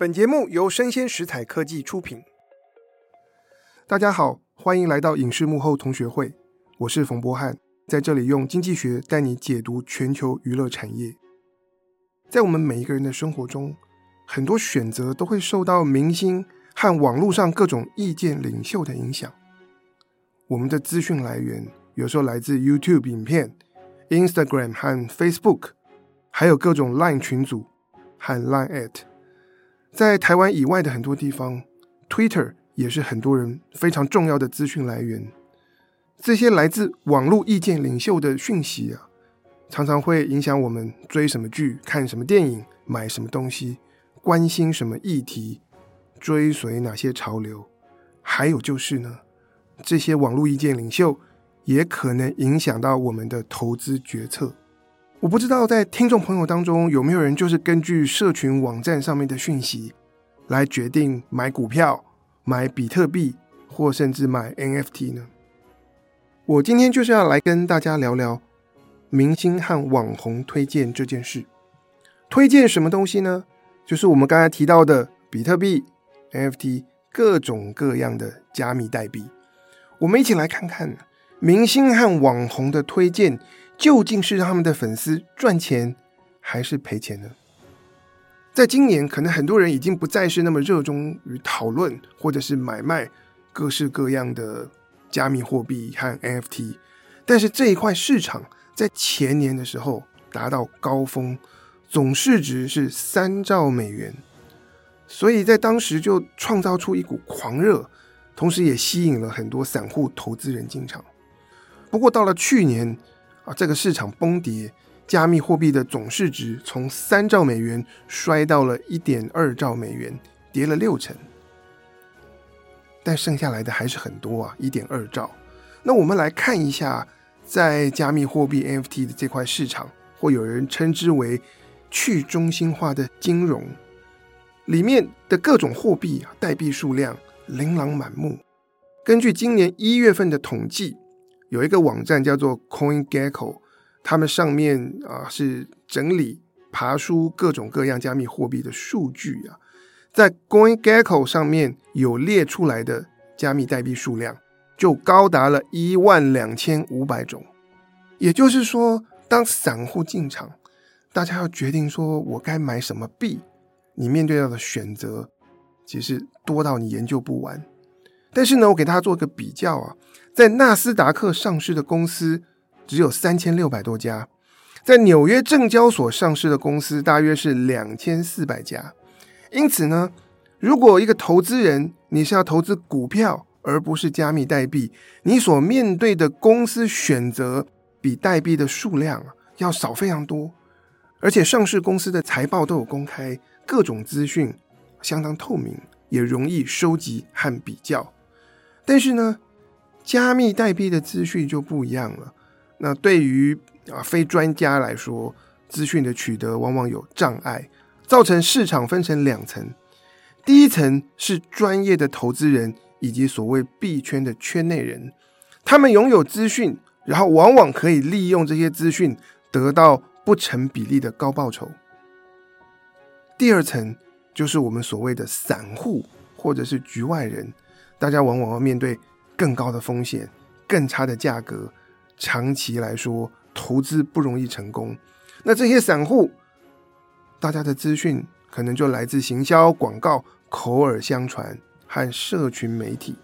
本节目由生鲜食材科技出品。大家好，欢迎来到影视幕后同学会，我是冯博翰，在这里用经济学带你解读全球娱乐产业。在我们每一个人的生活中，很多选择都会受到明星和网络上各种意见领袖的影响。我们的资讯来源有时候来自 YouTube 影片、Instagram 和 Facebook，还有各种 Line 群组和 Line@ at 在台湾以外的很多地方，Twitter 也是很多人非常重要的资讯来源。这些来自网络意见领袖的讯息啊，常常会影响我们追什么剧、看什么电影、买什么东西、关心什么议题、追随哪些潮流。还有就是呢，这些网络意见领袖也可能影响到我们的投资决策。我不知道在听众朋友当中有没有人就是根据社群网站上面的讯息来决定买股票、买比特币或甚至买 NFT 呢？我今天就是要来跟大家聊聊明星和网红推荐这件事。推荐什么东西呢？就是我们刚才提到的比特币、NFT 各种各样的加密代币。我们一起来看看明星和网红的推荐。究竟是让他们的粉丝赚钱还是赔钱呢？在今年，可能很多人已经不再是那么热衷于讨论或者是买卖各式各样的加密货币和 NFT，但是这一块市场在前年的时候达到高峰，总市值是三兆美元，所以在当时就创造出一股狂热，同时也吸引了很多散户投资人进场。不过到了去年，这个市场崩跌，加密货币的总市值从三兆美元摔到了一点二兆美元，跌了六成。但剩下来的还是很多啊，一点二兆。那我们来看一下，在加密货币 NFT 的这块市场，或有人称之为去中心化的金融，里面的各种货币啊，代币数量琳琅满目。根据今年一月份的统计。有一个网站叫做 CoinGecko，他们上面啊是整理爬梳各种各样加密货币的数据啊，在 CoinGecko 上面有列出来的加密代币数量就高达了一万两千五百种。也就是说，当散户进场，大家要决定说我该买什么币，你面对到的选择其实多到你研究不完。但是呢，我给大家做个比较啊。在纳斯达克上市的公司只有三千六百多家，在纽约证交所上市的公司大约是两千四百家。因此呢，如果一个投资人你是要投资股票而不是加密代币，你所面对的公司选择比代币的数量要少非常多，而且上市公司的财报都有公开，各种资讯相当透明，也容易收集和比较。但是呢，加密代币的资讯就不一样了。那对于啊非专家来说，资讯的取得往往有障碍，造成市场分成两层。第一层是专业的投资人以及所谓币圈的圈内人，他们拥有资讯，然后往往可以利用这些资讯得到不成比例的高报酬。第二层就是我们所谓的散户或者是局外人，大家往往要面对。更高的风险，更差的价格，长期来说投资不容易成功。那这些散户，大家的资讯可能就来自行销、广告、口耳相传和社群媒体。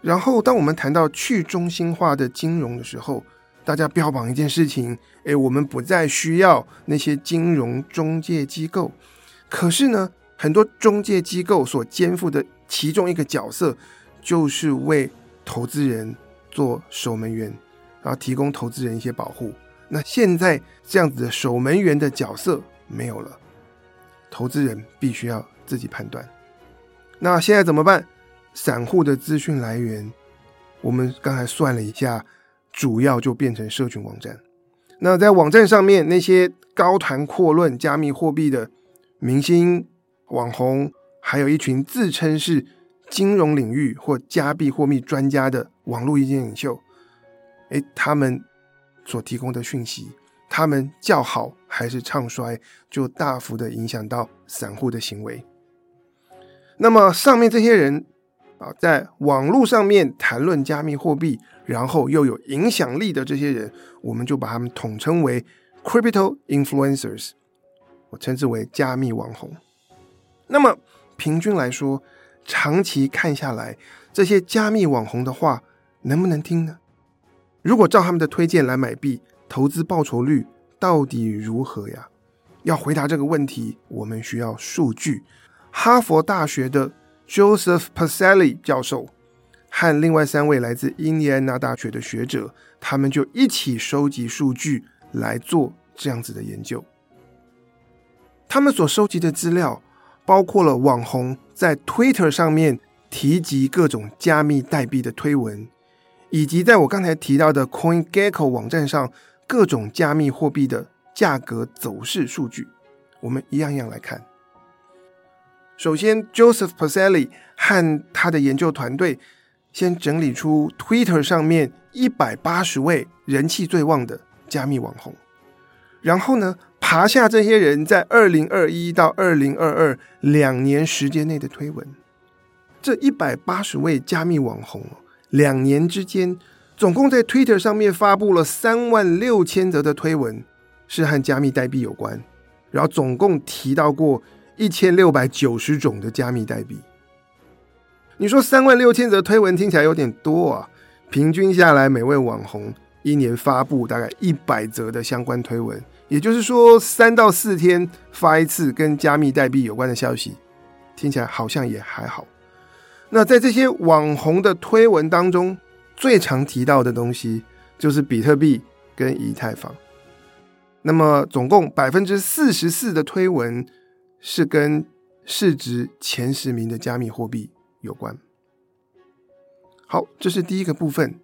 然后，当我们谈到去中心化的金融的时候，大家标榜一件事情：诶，我们不再需要那些金融中介机构。可是呢，很多中介机构所肩负的其中一个角色。就是为投资人做守门员，然后提供投资人一些保护。那现在这样子的守门员的角色没有了，投资人必须要自己判断。那现在怎么办？散户的资讯来源，我们刚才算了一下，主要就变成社群网站。那在网站上面，那些高谈阔论加密货币的明星、网红，还有一群自称是。金融领域或加密货币专家的网络意见领袖，诶，他们所提供的讯息，他们叫好还是唱衰，就大幅的影响到散户的行为。那么上面这些人啊，在网络上面谈论加密货币，然后又有影响力的这些人，我们就把他们统称为 Crypto Influencers，我称之为加密网红。那么平均来说，长期看下来，这些加密网红的话能不能听呢？如果照他们的推荐来买币，投资报酬率到底如何呀？要回答这个问题，我们需要数据。哈佛大学的 Joseph Paselli 教授和另外三位来自印第安纳大学的学者，他们就一起收集数据来做这样子的研究。他们所收集的资料包括了网红在 Twitter 上面提及各种加密代币的推文。以及在我刚才提到的 CoinGecko 网站上各种加密货币的价格走势数据，我们一样一样来看。首先，Joseph Pacelli 和他的研究团队先整理出 Twitter 上面一百八十位人气最旺的加密网红，然后呢，爬下这些人在二零二一到二零二二两年时间内的推文。这一百八十位加密网红。两年之间，总共在 Twitter 上面发布了三万六千则的推文，是和加密代币有关。然后总共提到过一千六百九十种的加密代币。你说三万六千则推文听起来有点多啊？平均下来，每位网红一年发布大概一百则的相关推文，也就是说三到四天发一次跟加密代币有关的消息，听起来好像也还好。那在这些网红的推文当中，最常提到的东西就是比特币跟以太坊。那么，总共百分之四十四的推文是跟市值前十名的加密货币有关。好，这是第一个部分，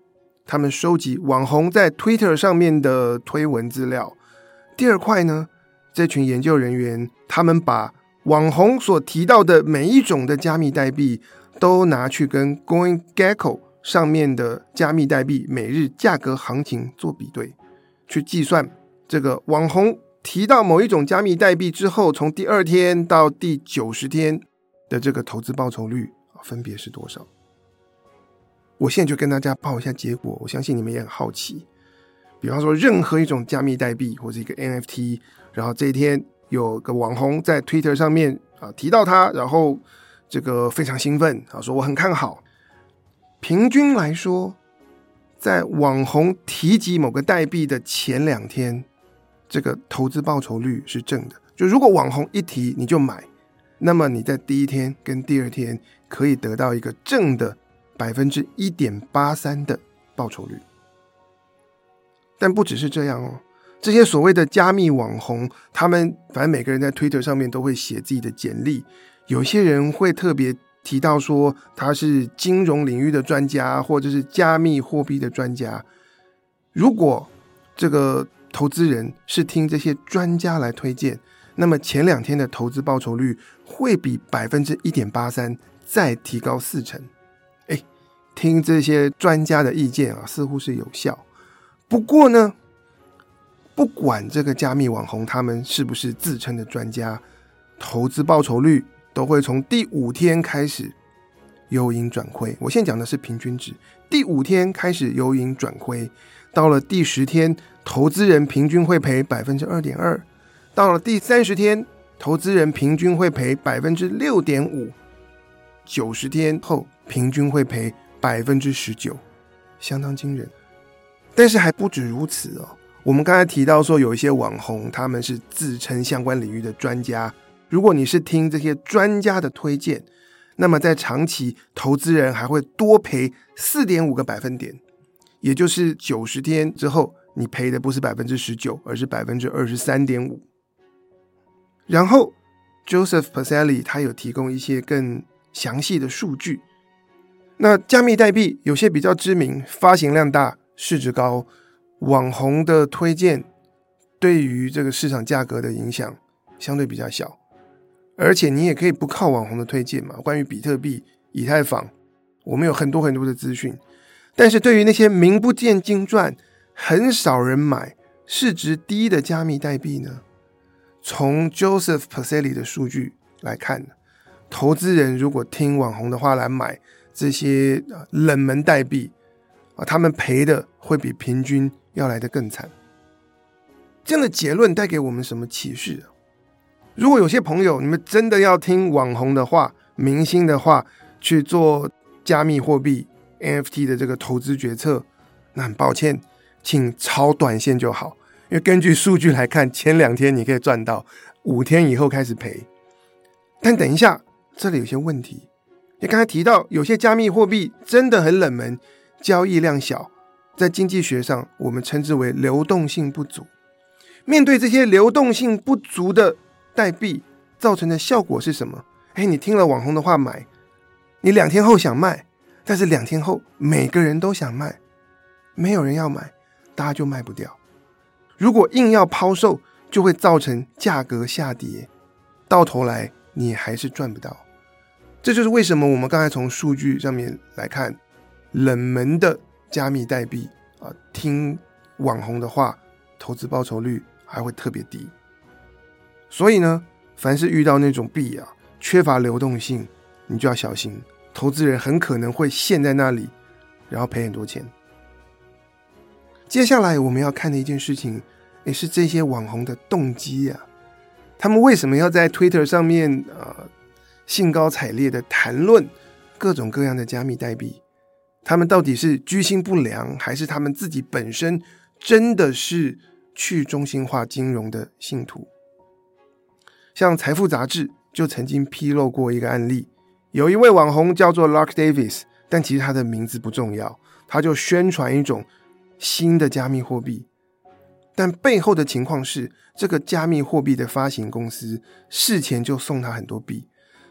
他们收集网红在 Twitter 上面的推文资料。第二块呢，这群研究人员他们把网红所提到的每一种的加密代币。都拿去跟 CoinGecko 上面的加密代币每日价格行情做比对，去计算这个网红提到某一种加密代币之后，从第二天到第九十天的这个投资报酬率分别是多少？我现在就跟大家报一下结果，我相信你们也很好奇。比方说，任何一种加密代币或者一个 NFT，然后这一天有个网红在 Twitter 上面啊提到它，然后。这个非常兴奋啊，说我很看好。平均来说，在网红提及某个代币的前两天，这个投资报酬率是正的。就如果网红一提你就买，那么你在第一天跟第二天可以得到一个正的百分之一点八三的报酬率。但不只是这样哦，这些所谓的加密网红，他们反正每个人在 Twitter 上面都会写自己的简历。有些人会特别提到说他是金融领域的专家，或者是加密货币的专家。如果这个投资人是听这些专家来推荐，那么前两天的投资报酬率会比百分之一点八三再提高四成。哎，听这些专家的意见啊，似乎是有效。不过呢，不管这个加密网红他们是不是自称的专家，投资报酬率。都会从第五天开始由盈转亏。我现在讲的是平均值，第五天开始由盈转亏，到了第十天，投资人平均会赔百分之二点二；到了第三十天，投资人平均会赔百分之六点五；九十天后，平均会赔百分之十九，相当惊人。但是还不止如此哦，我们刚才提到说，有一些网红他们是自称相关领域的专家。如果你是听这些专家的推荐，那么在长期，投资人还会多赔四点五个百分点，也就是九十天之后，你赔的不是百分之十九，而是百分之二十三点五。然后，Joseph Pacelli 他有提供一些更详细的数据。那加密代币有些比较知名，发行量大，市值高，网红的推荐对于这个市场价格的影响相对比较小。而且你也可以不靠网红的推荐嘛。关于比特币、以太坊，我们有很多很多的资讯。但是对于那些名不见经传、很少人买，市值低的加密代币呢？从 Joseph Pacelli 的数据来看，投资人如果听网红的话来买这些冷门代币啊，他们赔的会比平均要来得更惨。这样的结论带给我们什么启示？如果有些朋友你们真的要听网红的话、明星的话去做加密货币 NFT 的这个投资决策，那很抱歉，请超短线就好。因为根据数据来看，前两天你可以赚到，五天以后开始赔。但等一下，这里有些问题。你刚才提到，有些加密货币真的很冷门，交易量小，在经济学上我们称之为流动性不足。面对这些流动性不足的代币，造成的效果是什么？哎，你听了网红的话买，你两天后想卖，但是两天后每个人都想卖，没有人要买，大家就卖不掉。如果硬要抛售，就会造成价格下跌，到头来你还是赚不到。这就是为什么我们刚才从数据上面来看，冷门的加密代币啊，听网红的话，投资报酬率还会特别低。所以呢，凡是遇到那种币啊，缺乏流动性，你就要小心，投资人很可能会陷在那里，然后赔很多钱。接下来我们要看的一件事情。也是这些网红的动机啊，他们为什么要在 Twitter 上面啊、呃、兴高采烈的谈论各种各样的加密代币？他们到底是居心不良，还是他们自己本身真的是去中心化金融的信徒？像《财富》杂志就曾经披露过一个案例，有一位网红叫做 Lark Davis，但其实他的名字不重要，他就宣传一种新的加密货币。但背后的情况是，这个加密货币的发行公司事前就送他很多币，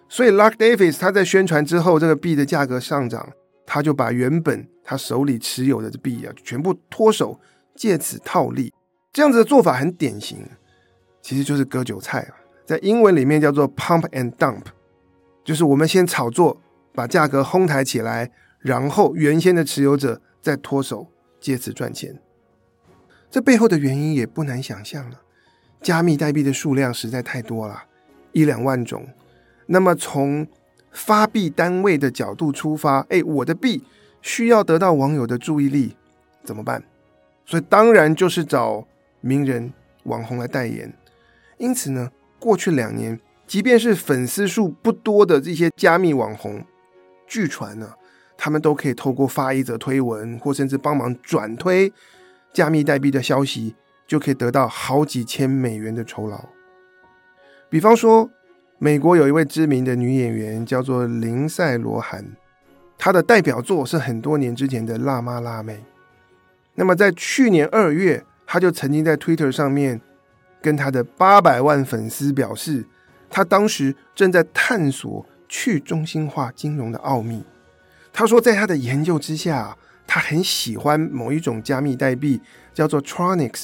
所以 Lark Davis 他在宣传之后，这个币的价格上涨，他就把原本他手里持有的币啊全部脱手，借此套利。这样子的做法很典型，其实就是割韭菜啊，在英文里面叫做 pump and dump，就是我们先炒作，把价格哄抬起来，然后原先的持有者再脱手，借此赚钱。这背后的原因也不难想象了，加密代币的数量实在太多了，一两万种。那么从发币单位的角度出发，哎，我的币需要得到网友的注意力，怎么办？所以当然就是找名人、网红来代言。因此呢，过去两年，即便是粉丝数不多的这些加密网红，据传呢，他们都可以透过发一则推文，或甚至帮忙转推。加密代币的消息就可以得到好几千美元的酬劳。比方说，美国有一位知名的女演员叫做林赛·罗韩，她的代表作是很多年之前的《辣妈辣妹》。那么在去年二月，她就曾经在 Twitter 上面跟她的八百万粉丝表示，她当时正在探索去中心化金融的奥秘。她说，在她的研究之下。她很喜欢某一种加密代币，叫做 Tronix。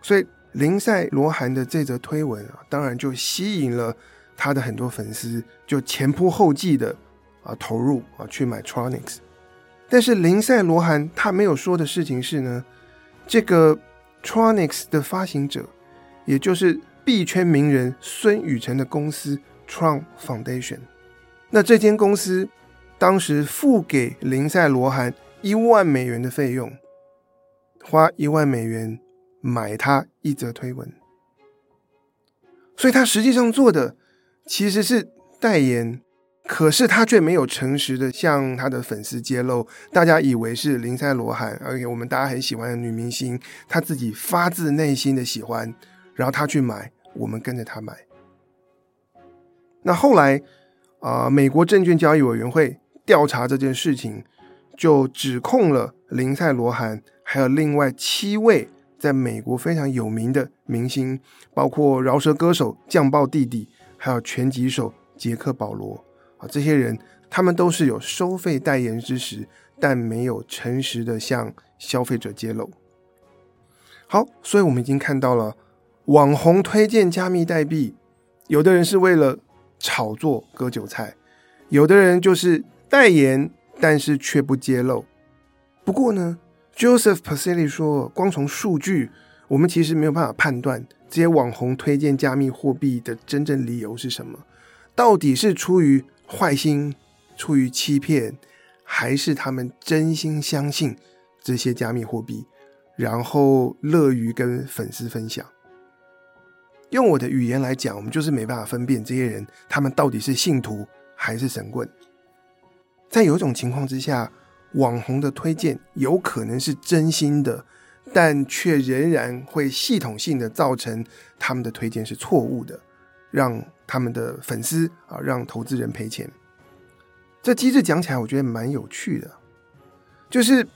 所以林赛罗韩的这则推文啊，当然就吸引了他的很多粉丝，就前仆后继的啊投入啊去买 Tronix。但是林赛罗韩他没有说的事情是呢，这个 Tronix 的发行者，也就是币圈名人孙宇晨的公司 Tron Foundation。那这间公司。当时付给林赛罗韩一万美元的费用，花一万美元买他一则推文，所以他实际上做的其实是代言，可是他却没有诚实的向他的粉丝揭露，大家以为是林赛罗韩，而且我们大家很喜欢的女明星，他自己发自内心的喜欢，然后他去买，我们跟着他买。那后来啊、美国证券交易委员会。调查这件事情，就指控了林赛罗韩，还有另外七位在美国非常有名的明星，包括饶舌歌手酱爆弟弟，还有拳击手杰克保罗啊，这些人他们都是有收费代言之实，但没有诚实的向消费者揭露。好，所以我们已经看到了网红推荐加密代币，有的人是为了炒作割韭菜，有的人就是。代言，但是却不揭露。不过呢，Joseph Pacelli 说，光从数据，我们其实没有办法判断这些网红推荐加密货币的真正理由是什么，到底是出于坏心、出于欺骗，还是他们真心相信这些加密货币，然后乐于跟粉丝分享。用我的语言来讲，我们就是没办法分辨这些人，他们到底是信徒还是神棍。在有一种情况之下，网红的推荐有可能是真心的，但却仍然会系统性的造成他们的推荐是错误的，让他们的粉丝啊，让投资人赔钱。这机制讲起来，我觉得蛮有趣的，就是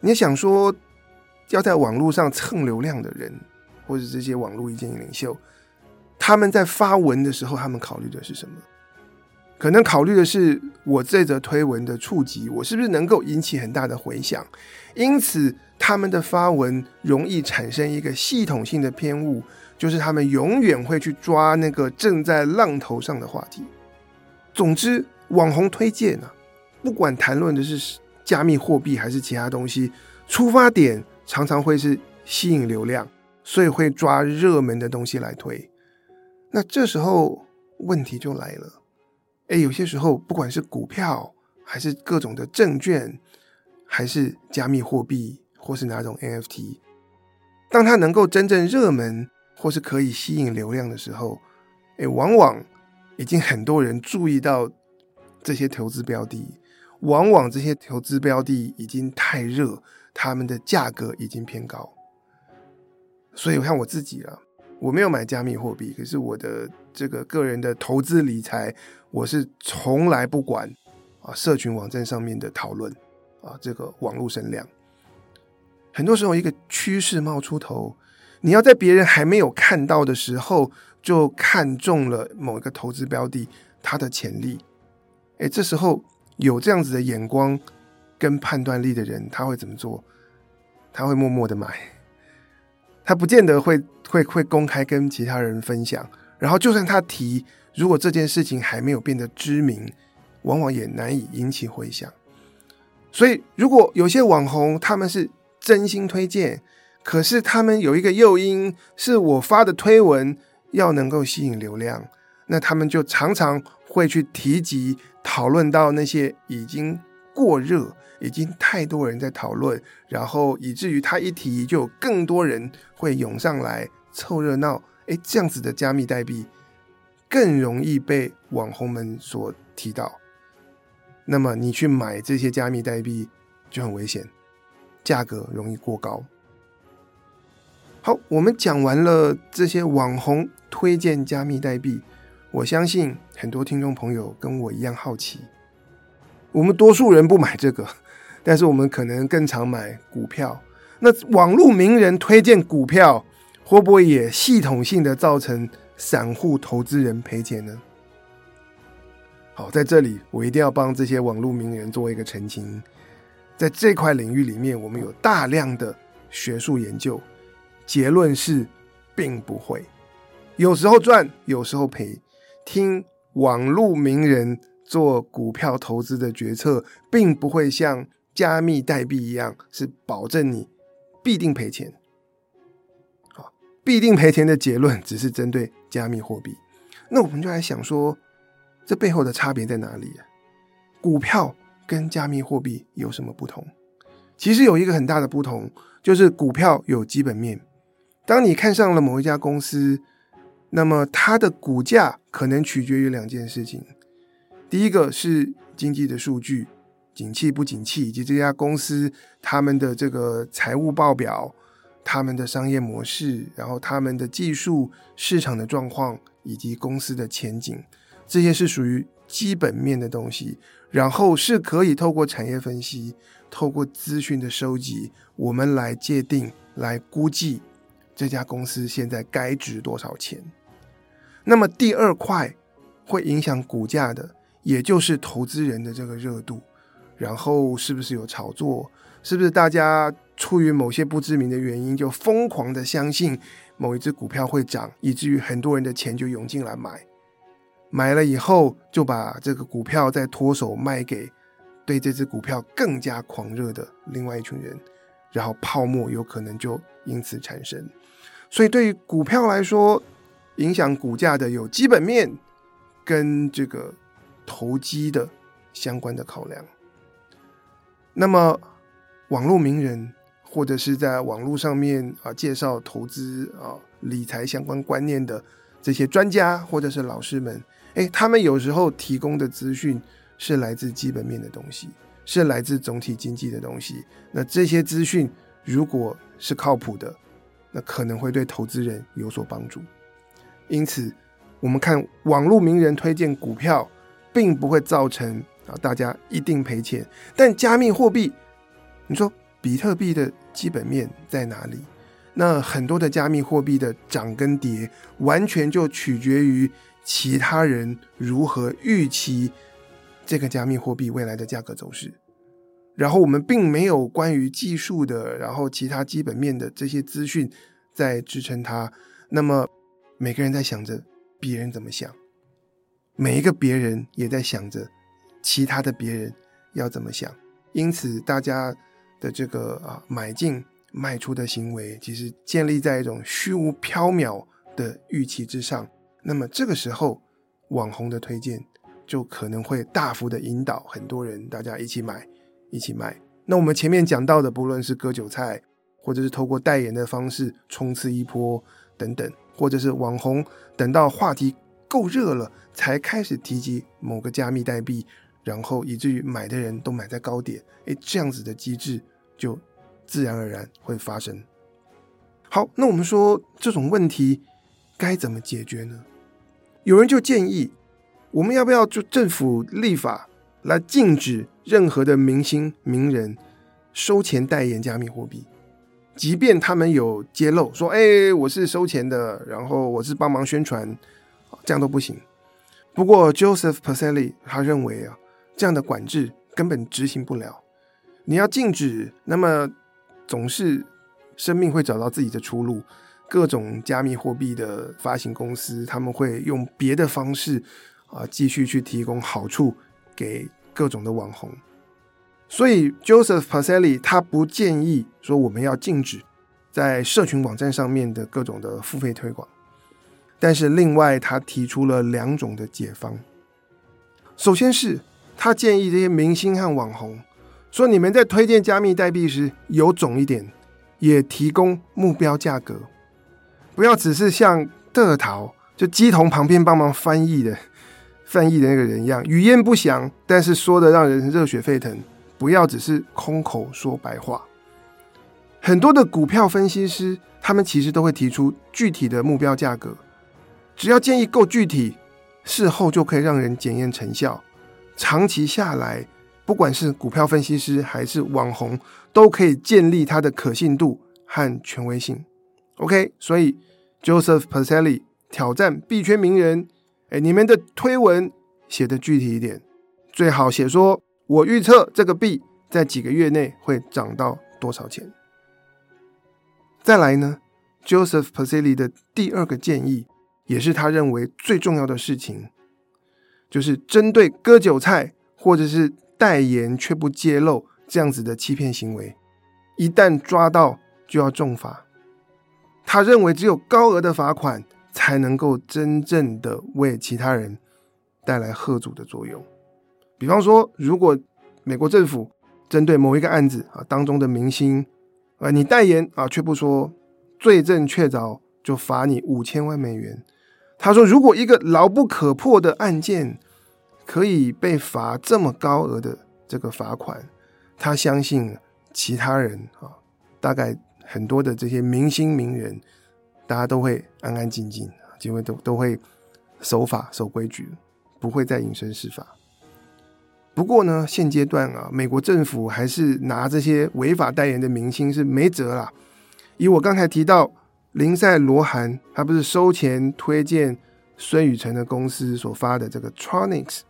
你想说要在网络上蹭流量的人，或者这些网络意见领袖，他们在发文的时候，他们考虑的是什么？可能考虑的是我这则推文的触及，我是不是能够引起很大的回响？因此，他们的发文容易产生一个系统性的偏误，就是他们永远会去抓那个正在浪头上的话题。总之，网红推荐呢、啊，不管谈论的是加密货币还是其他东西，出发点常常会是吸引流量，所以会抓热门的东西来推。那这时候问题就来了。诶，有些时候，不管是股票，还是各种的证券，还是加密货币，或是哪种 NFT，当它能够真正热门，或是可以吸引流量的时候，诶，往往已经很多人注意到这些投资标的，往往这些投资标的已经太热，他们的价格已经偏高。所以我看我自己了，我没有买加密货币，可是我的这个个人的投资理财。我是从来不管啊，社群网站上面的讨论啊，这个网络声量。很多时候，一个趋势冒出头，你要在别人还没有看到的时候，就看中了某一个投资标的，它的潜力。诶，这时候有这样子的眼光跟判断力的人，他会怎么做？他会默默的买，他不见得会会会公开跟其他人分享。然后，就算他提。如果这件事情还没有变得知名，往往也难以引起回响。所以，如果有些网红他们是真心推荐，可是他们有一个诱因，是我发的推文要能够吸引流量，那他们就常常会去提及、讨论到那些已经过热、已经太多人在讨论，然后以至于他一提，就有更多人会涌上来凑热闹。诶，这样子的加密代币。更容易被网红们所提到，那么你去买这些加密代币就很危险，价格容易过高。好，我们讲完了这些网红推荐加密代币，我相信很多听众朋友跟我一样好奇。我们多数人不买这个，但是我们可能更常买股票。那网络名人推荐股票，会不会也系统性的造成散户投资人赔钱呢？好，在这里我一定要帮这些网络名人做一个澄清。在这块领域里面，我们有大量的学术研究，结论是并不会。有时候赚，有时候赔。听网络名人做股票投资的决策，并不会像加密代币一样，是保证你必定赔钱。必定赔钱的结论只是针对加密货币，那我们就来想说，这背后的差别在哪里啊？股票跟加密货币有什么不同？其实有一个很大的不同，就是股票有基本面。当你看上了某一家公司，那么它的股价可能取决于两件事情：第一个是经济的数据，景气不景气，以及这家公司他们的这个财务报表。他们的商业模式，然后他们的技术、市场的状况以及公司的前景，这些是属于基本面的东西。然后是可以透过产业分析、透过资讯的收集，我们来界定、来估计这家公司现在该值多少钱。那么第二块会影响股价的，也就是投资人的这个热度，然后是不是有炒作，是不是大家。出于某些不知名的原因，就疯狂的相信某一只股票会涨，以至于很多人的钱就涌进来买，买了以后就把这个股票再脱手卖给对这只股票更加狂热的另外一群人，然后泡沫有可能就因此产生。所以对于股票来说，影响股价的有基本面跟这个投机的相关的考量。那么网络名人或者是在网络上面啊介绍投资啊理财相关观念的这些专家或者是老师们，诶，他们有时候提供的资讯是来自基本面的东西，是来自总体经济的东西。那这些资讯如果是靠谱的，那可能会对投资人有所帮助。因此，我们看网络名人推荐股票，并不会造成啊大家一定赔钱。但加密货币，你说比特币的基本面在哪里？那很多的加密货币的涨跟跌，完全就取决于其他人如何预期这个加密货币未来的价格走势。然后我们并没有关于技术的，然后其他基本面的这些资讯在支撑它。那么。每个人在想着别人怎么想，每一个别人也在想着其他的别人要怎么想，因此大家的这个啊买进卖出的行为，其实建立在一种虚无缥缈的预期之上。那么这个时候，网红的推荐就可能会大幅的引导很多人，大家一起买，一起卖。那我们前面讲到的，不论是割韭菜，或者是透过代言的方式冲刺一波等等。或者是网红等到话题够热了，才开始提及某个加密代币，然后以至于买的人都买在高点，诶，这样子的机制就自然而然会发生。好，那我们说这种问题该怎么解决呢？有人就建议，我们要不要就政府立法来禁止任何的明星名人收钱代言加密货币？即便他们有揭露说，哎、我是收钱的，然后我是帮忙宣传，这样都不行。不过 Joseph Pacelli 他认为啊，这样的管制根本执行不了。你要禁止，那么总是生命会找到自己的出路。各种加密货币的发行公司，他们会用别的方式啊，继续去提供好处给各种的网红。所以，Joseph Pacelli 他不建议说我们要禁止在社群网站上面的各种的付费推广，但是另外他提出了两种的解方。首先是他建议这些明星和网红说，你们在推荐加密代币时有种一点，也提供目标价格，不要只是像德淘就乩童旁边帮忙翻译的 翻译的那个人一样，语焉不详，但是说的让人热血沸腾。不要只是空口说白话。很多的股票分析师，他们其实都会提出具体的目标价格，只要建议够具体，事后就可以让人检验成效。长期下来，不管是股票分析师还是网红，都可以建立它的可信度和权威性。OK，所以 Joseph Pacelli 挑战币圈名人，哎，你们的推文写得具体一点，最好写说。我预测这个币在几个月内会涨到多少钱？再来呢，Joseph Pacelli 的第二个建议，也是他认为最重要的事情，就是针对割韭菜或者是代言却不揭露这样子的欺骗行为，一旦抓到就要重罚。他认为只有高额的罚款才能够真正的为其他人带来吓阻的作用。比方说，如果美国政府针对某一个案子啊当中的明星，啊你代言啊却不说，罪证确凿就罚你五千万美元。他说，如果一个牢不可破的案件可以被罚这么高额的这个罚款，他相信其他人啊，大概很多的这些明星名人，大家都会安安静静，就会都都会守法守规矩，不会再引申释法。不过呢，现阶段啊，美国政府还是拿这些违法代言的明星是没辙啦。以我刚才提到林赛罗韩，他不是收钱推荐孙宇晨的公司所发的这个 Tronix，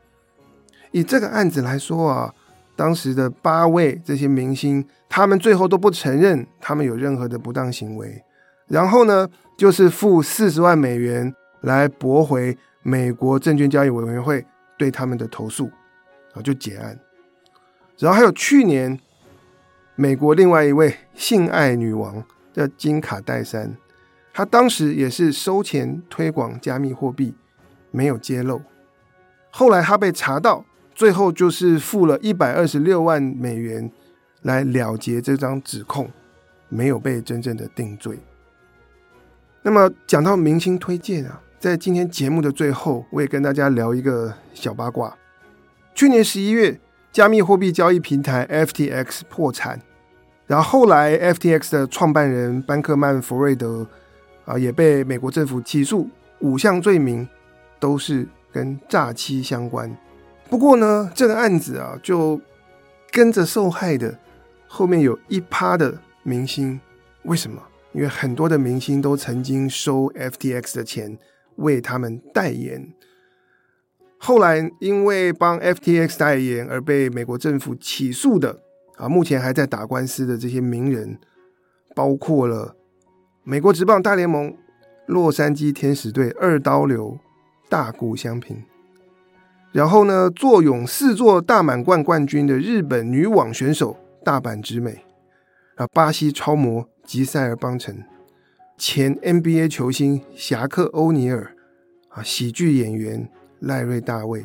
以这个案子来说啊，当时的八位这些明星，他们最后都不承认他们有任何的不当行为，然后呢，就是付四十万美元来驳回美国证券交易委员会对他们的投诉。啊就结案，然后还有去年美国另外一位性爱女王叫金卡戴珊，他当时也是收钱推广加密货币，没有揭露。后来他被查到，最后就是付了一百二十六万美元来了结这张指控，没有被真正的定罪。那么讲到明星推荐啊，在今天节目的最后，我也跟大家聊一个小八卦。去年十一月，加密货币交易平台 FTX 破产，然后后来 FTX 的创办人班克曼弗瑞德啊也被美国政府起诉，五项罪名都是跟诈欺相关。不过呢，这个案子啊就跟着受害的后面有一趴的明星，为什么？因为很多的明星都曾经收 FTX 的钱为他们代言。后来因为帮 FTX 代言而被美国政府起诉的啊，目前还在打官司的这些名人，包括了美国职棒大联盟洛杉矶天使队二刀流大谷翔平，然后呢，坐拥四座大满贯冠军的日本女网选手大阪直美，啊，巴西超模吉赛尔邦辰，前 NBA 球星侠客欧尼尔，啊，喜剧演员。赖瑞·大卫，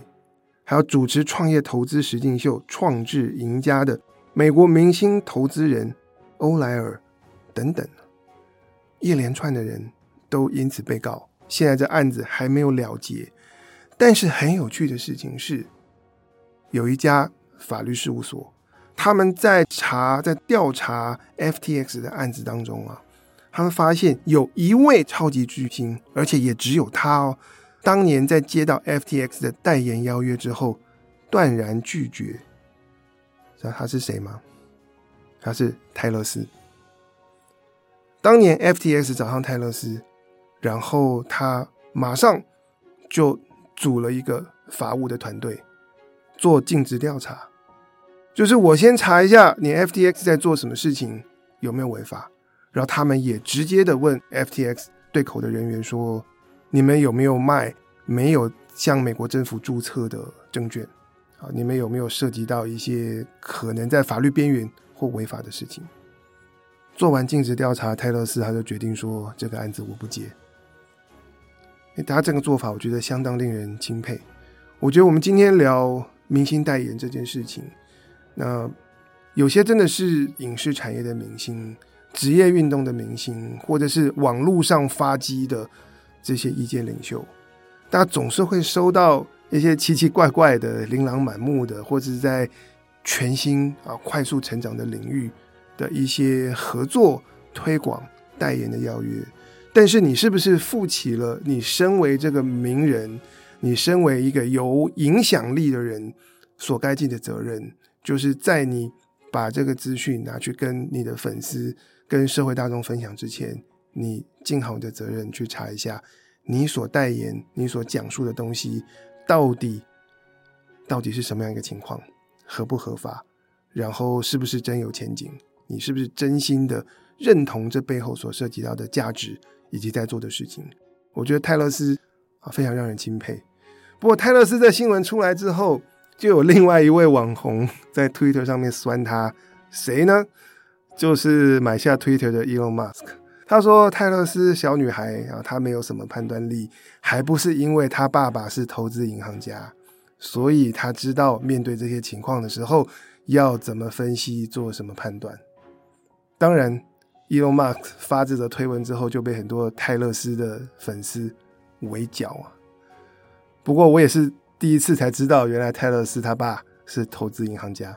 还有主持创业投资实境秀《创智赢家》的美国明星投资人欧莱尔等等，一连串的人都因此被告。现在这案子还没有了结，但是很有趣的事情是，有一家法律事务所，他们在查、在调查 FTX 的案子当中啊，他们发现有一位超级巨星，而且也只有他哦。当年在接到 FTX 的代言邀约之后，断然拒绝。知道他是谁吗？他是泰勒斯。当年 FTX 找上泰勒斯，然后他马上就组了一个法务的团队做尽职调查，就是我先查一下你 FTX 在做什么事情，有没有违法，然后他们也直接的问 FTX 对口的人员说。你们有没有卖没有向美国政府注册的证券？啊，你们有没有涉及到一些可能在法律边缘或违法的事情？做完尽职调查，泰勒斯他就决定说：“这个案子我不接。”他这个做法，我觉得相当令人钦佩。我觉得我们今天聊明星代言这件事情，那有些真的是影视产业的明星、职业运动的明星，或者是网络上发迹的。这些意见领袖，大家总是会收到一些奇奇怪怪的、琳琅满目的，或者是在全新啊快速成长的领域的一些合作、推广、代言的邀约。但是，你是不是负起了你身为这个名人，你身为一个有影响力的人所该尽的责任？就是在你把这个资讯拿去跟你的粉丝、跟社会大众分享之前。你尽好你的责任去查一下，你所代言、你所讲述的东西，到底到底是什么样一个情况，合不合法，然后是不是真有前景？你是不是真心的认同这背后所涉及到的价值以及在做的事情？我觉得泰勒斯啊非常让人钦佩。不过泰勒斯在新闻出来之后，就有另外一位网红在 Twitter 上面酸他，谁呢？就是买下 Twitter 的 Elon Musk。他说：“泰勒斯小女孩啊，她没有什么判断力，还不是因为她爸爸是投资银行家，所以她知道面对这些情况的时候要怎么分析，做什么判断。当然，Elon Musk 发这则推文之后，就被很多泰勒斯的粉丝围剿啊。不过，我也是第一次才知道，原来泰勒斯他爸是投资银行家。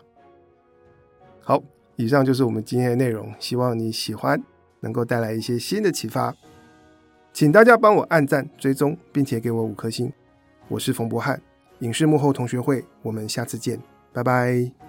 好，以上就是我们今天的内容，希望你喜欢。”能够带来一些新的启发，请大家帮我按赞、追踪，并且给我五颗星。我是冯博翰，影视幕后同学会，我们下次见，拜拜。